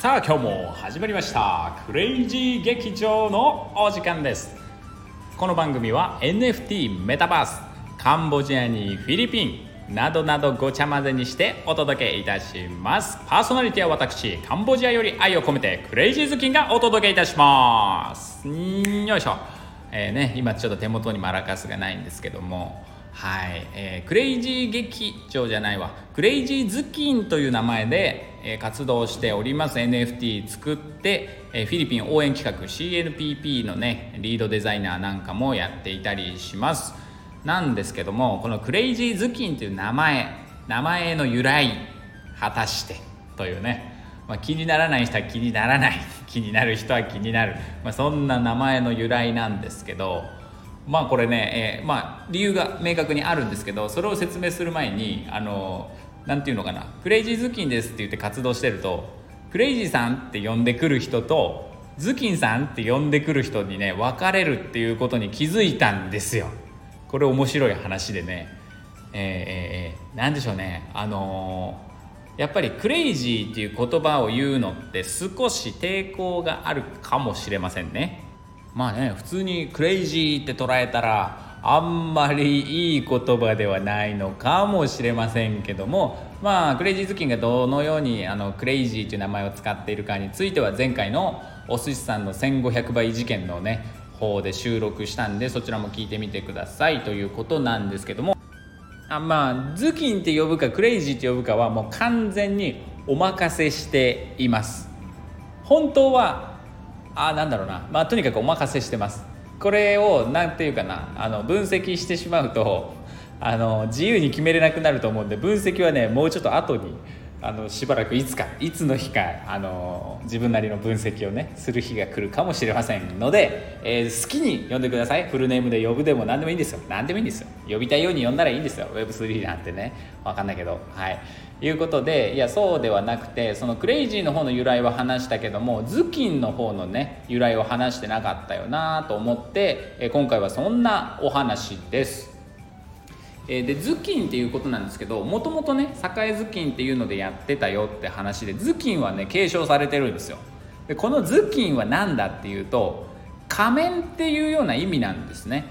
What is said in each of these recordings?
さあ今日も始まりました。クレイジー劇場のお時間です。この番組は NFT メタバースカンボジアにフィリピンなどなどごちゃ混ぜにしてお届けいたします。パーソナリティは私カンボジアより愛を込めてクレイジーズキンがお届けいたします。よいしょ。えーね、今ちょっと手元にマラカスがないんですけども。はい、えー、クレイジー劇場じゃないわ。クレイジーズキンという名前で、えー、活動しております。NFT 作って、えー、フィリピン応援企画 CNPP のねリードデザイナーなんかもやっていたりします。なんですけどもこのクレイジーズキンという名前名前の由来果たしてというね。まあ、気にならない人は気にならない。気になる人は気になる、まあ、そんな名前の由来なんですけどまあこれね、えー、まあ理由が明確にあるんですけどそれを説明する前にあの何て言うのかなクレイジーズキンですって言って活動してるとクレイジーさんって呼んでくる人とズキンさんって呼んでくる人にね分かれるっていうことに気づいたんですよ。これ面白い話でね。えー、えー、何でしょうね。あのー、やっぱりクレイジーっていう言葉を言うのって少し抵抗があるかもしれませんね。まあね普通にクレイジーって捉えたらあんまりいい言葉ではないのかもしれませんけどもまあクレイジーズキンがどのようにあのクレイジーという名前を使っているかについては前回のお寿司さんの1500倍事件のね方で収録したんでそちらも聞いてみてくださいということなんですけどもあまあズキンって呼ぶかクレイジーって呼ぶかはもう完全にお任せしています。本当はあなんだろうな。まあとにかくお任せしてます。これを何て言うかな。あの分析してしまうとあの自由に決めれなくなると思うんで分析はねもうちょっと後にあのしばらくいつかいつの日かあの自分なりの分析をねする日が来るかもしれませんので、えー、好きに呼んでください。フルネームで呼ぶでも何でもいいんですよ。何でもいいんですよ。呼びたいように呼んだらいいんですよ。Web3 なんてね。分かんないけど。はい。いうことでいやそうではなくてそのクレイジーの方の由来は話したけどもズキンの方のね由来を話してなかったよなと思って、え今回はそんなお話です。えでズキンっていうことなんですけどもともとね栄ズキンっていうのでやってたよって話でズキンはね継承されてるんですよ。でこのズキンは何だっていうと仮面っていうような意味なんですね。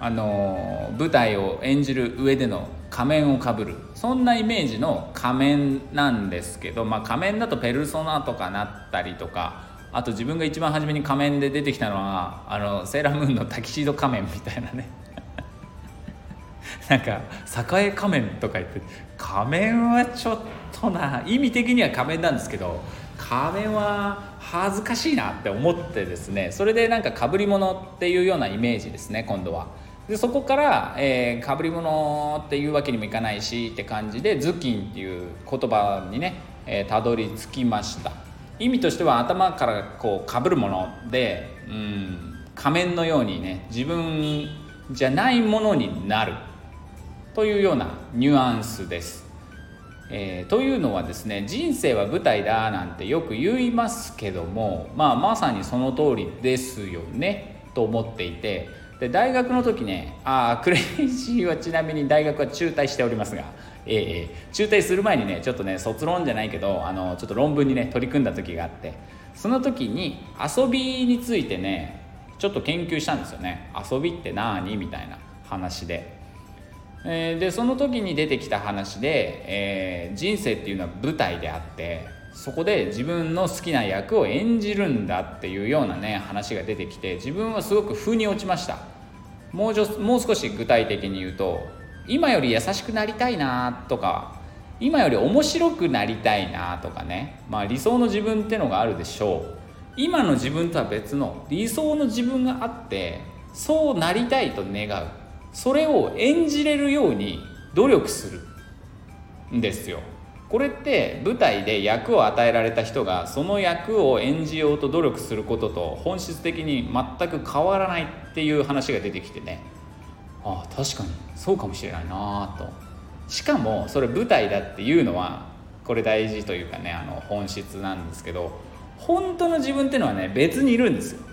あの舞台を演じる上での仮面をかぶる。そんなイメージの仮面なんですけど、まあ、仮面だとペルソナとかなったりとかあと自分が一番初めに仮面で出てきたのはあのセーラームーンのタキシード仮面みたいなね。なんか栄仮面とか言って仮面はちょっとな意味的には仮面なんですけど仮面は恥ずかしいなって思ってですねそれでなんかかぶり物っていうようなイメージですね今度は。でそこから、えー、かぶり物っていうわけにもいかないしって感じで「頭巾」っていう言葉にねたど、り着きました意味としては頭からこうかぶるもので、うん、仮面のようにね自分じゃないものになるというようなニュアンスです。えー、というのはですね人生は舞台だなんてよく言いますけども、まあ、まさにその通りですよねと思っていてで大学の時ねあクレイジーはちなみに大学は中退しておりますが、えー、中退する前にねちょっとね卒論じゃないけどあのちょっと論文にね取り組んだ時があってその時に遊びについてねちょっと研究したんですよね遊びって何？みたいな話で。えー、でその時に出てきた話で、えー、人生っていうのは舞台であってそこで自分の好きな役を演じるんだっていうようなね話が出てきて自分はすごく風に落ちました。もうもう少し具体的に言うと今より優しくなりたいなとか今より面白くなりたいなとかねまあ理想の自分ってのがあるでしょう。今の自分とは別の理想の自分があってそうなりたいと願う。それを演じれるように努力するんですよ。これって舞台で役を与えられた人がその役を演じようと努力することと本質的に全く変わらないっていう話が出てきてね。ああ確かにそうかもしれないなと。しかもそれ舞台だっていうのはこれ大事というかねあの本質なんですけど本当の自分っていうのはね別にいるんですよ。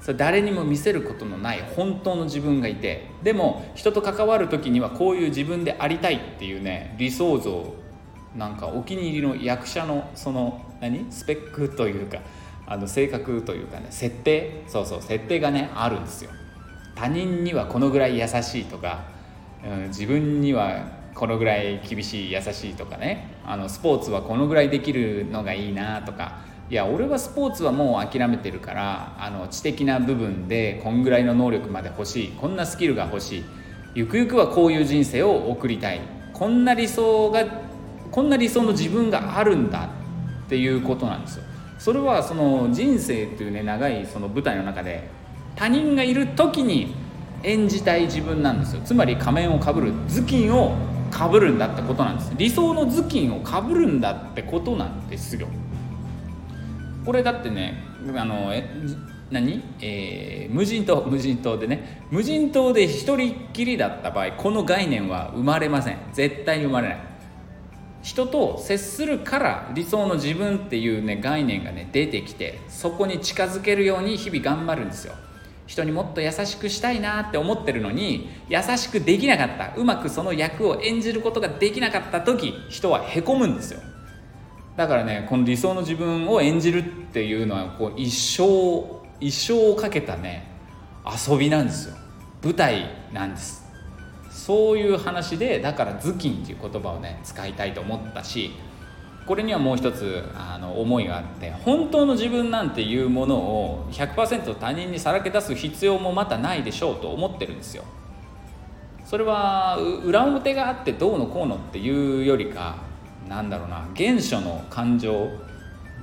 それ誰にも見せることのない本当の自分がいてでも人と関わる時にはこういう自分でありたいっていうね理想像なんかお気に入りの役者のその何？スペックというかあの性格というかね設定？そうそう設定がねあるんですよ。他人にはこのぐらい優しいとか、うん、自分にはこのぐらい厳しい優しいとかねあのスポーツはこのぐらいできるのがいいなとかいや俺はスポーツはもう諦めてるからあの知的な部分でこんぐらいの能力まで欲しいこんなスキルが欲しい。ゆくゆくはこういう人生を送りたい。こんな理想がこんな理想の自分があるんだっていうことなんですよ。それはその人生というね長いその舞台の中で他人がいる時に演じたい自分なんですよ。つまり仮面をかぶる頭巾をかぶるんだってことなんです。理想の頭巾をかぶるんだってことなんですよ。これだってねあのえ何、えー、無人島無人島でね。無人島で一人っきりだった場合この概念は生まれません。絶対に生まれない。人と接するから理想の自分っていうね概念がね出てきてそこに近づけるように日々頑張るんですよ。人にもっと優しくしたいなって思ってるのに優しくできなかった。うまくその役を演じることができなかった時人はへこむんですよ。だからねこの理想の自分を演じるっていうのはこう一生一生をかけたね遊びなんですよ。舞台なんです。そういう話でだから「頭巾」っていう言葉をね使いたいと思ったしこれにはもう一つあの思いがあって本当の自分なんていうものを100%他人にさらけ出す必要もまたないでしょうと思ってるんですよ。それは裏表があってどうのこうのっていうよりかなんだろうな原初の感情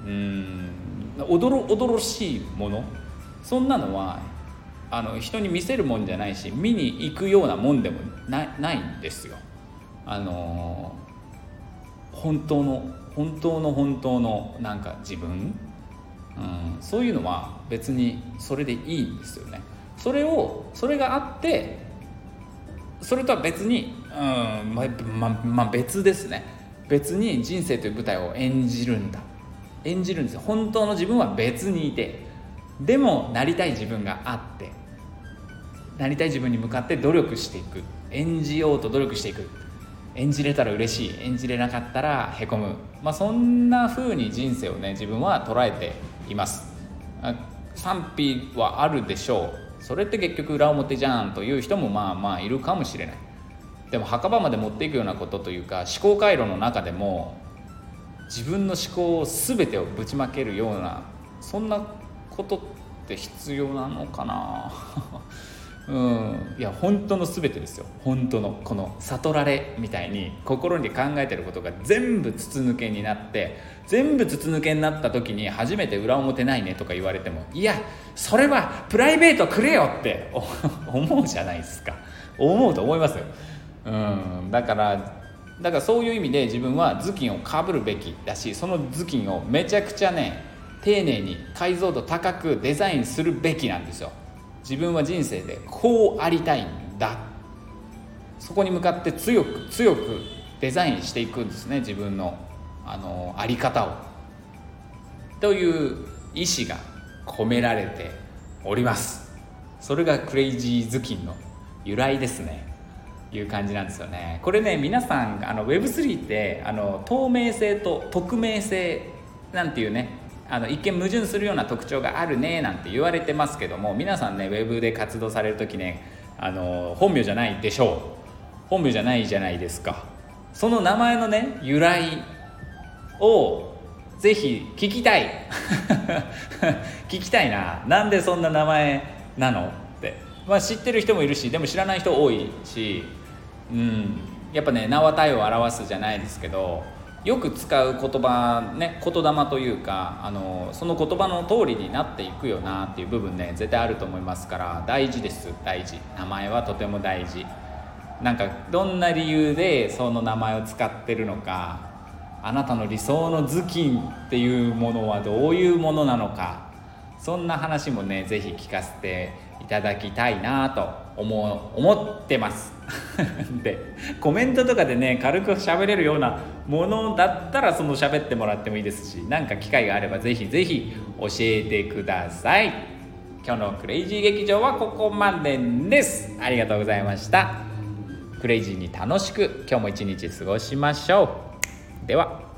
うんおどろおどろしいものそんなのはあの人に見せるもんじゃないし見に行くようなもんでもないんですよ。あの本当の本当の本当のなんか自分、うん、そういうのは別にそれでいいんですよね。それをそれがあってそれとは別に、うんまままあ、別ですね別に人生という舞台を演じるんだ。演じるんですよ。本当の自分は別にいてでもなりたい自分があってなりたい自分に向かって努力していく。演じようと努力していく。演じれたら嬉しい。演じれなかったらへこむ、まあ、そんな風に人生をね自分は捉えています。賛否はあるでしょう。それって結局裏表じゃんという人もまあまあいるかもしれない。でも墓場まで持っていくようなことというか思考回路の中でも自分の思考を全てをぶちまけるようなそんなことって必要なのかな？うん。いや本当の全てですよ。本当のこの悟られみたいに心に考えてることが全部筒抜けになって全部筒抜けになった時に初めて裏表ないねとか言われてもいやそれはプライベートくれよって 思うじゃないですか。思うと思いますよ。うん。だからだからそういう意味で自分は頭巾をかぶるべきだしその頭巾をめちゃくちゃね丁寧に解像度高くデザインするべきなんですよ。自分は人生でこうありたいんだ。そこに向かって強く強くデザインしていくんですね自分のあのあり方を。という意志が込められております。それがクレイジー頭巾の由来ですね。いう感じなんですよね。これね皆さんあの Web3 ってあの透明性と匿名性なんていうねあの一見矛盾するような特徴があるねなんて言われてますけども皆さんねウェブで活動される時ねあの本名じゃないでしょう。本名じゃないじゃないですか。その名前のね由来をぜひ聞きたい。聞きたいな。なんでそんな名前なのって。まあ知ってる人もいるしでも知らない人多いしうん。やっぱね名は体を表すじゃないですけどよく使う言葉ね言霊というかあのその言葉の通りになっていくよなっていう部分ね絶対あると思いますから大事です大事。名前はとても大事。なんかどんな理由でその名前を使ってるのかあなたの理想の頭巾っていうものはどういうものなのかそんな話もね是非聞かせていただきたいなと思思ってます。でコメントとかでね軽く喋れるようなものだったらその喋ってもらってもいいですし何か機会があればぜひぜひ教えてください。今日のクレイジー劇場はここまでです。ありがとうございました。クレイジーに楽しく今日も一日過ごしましょう。では。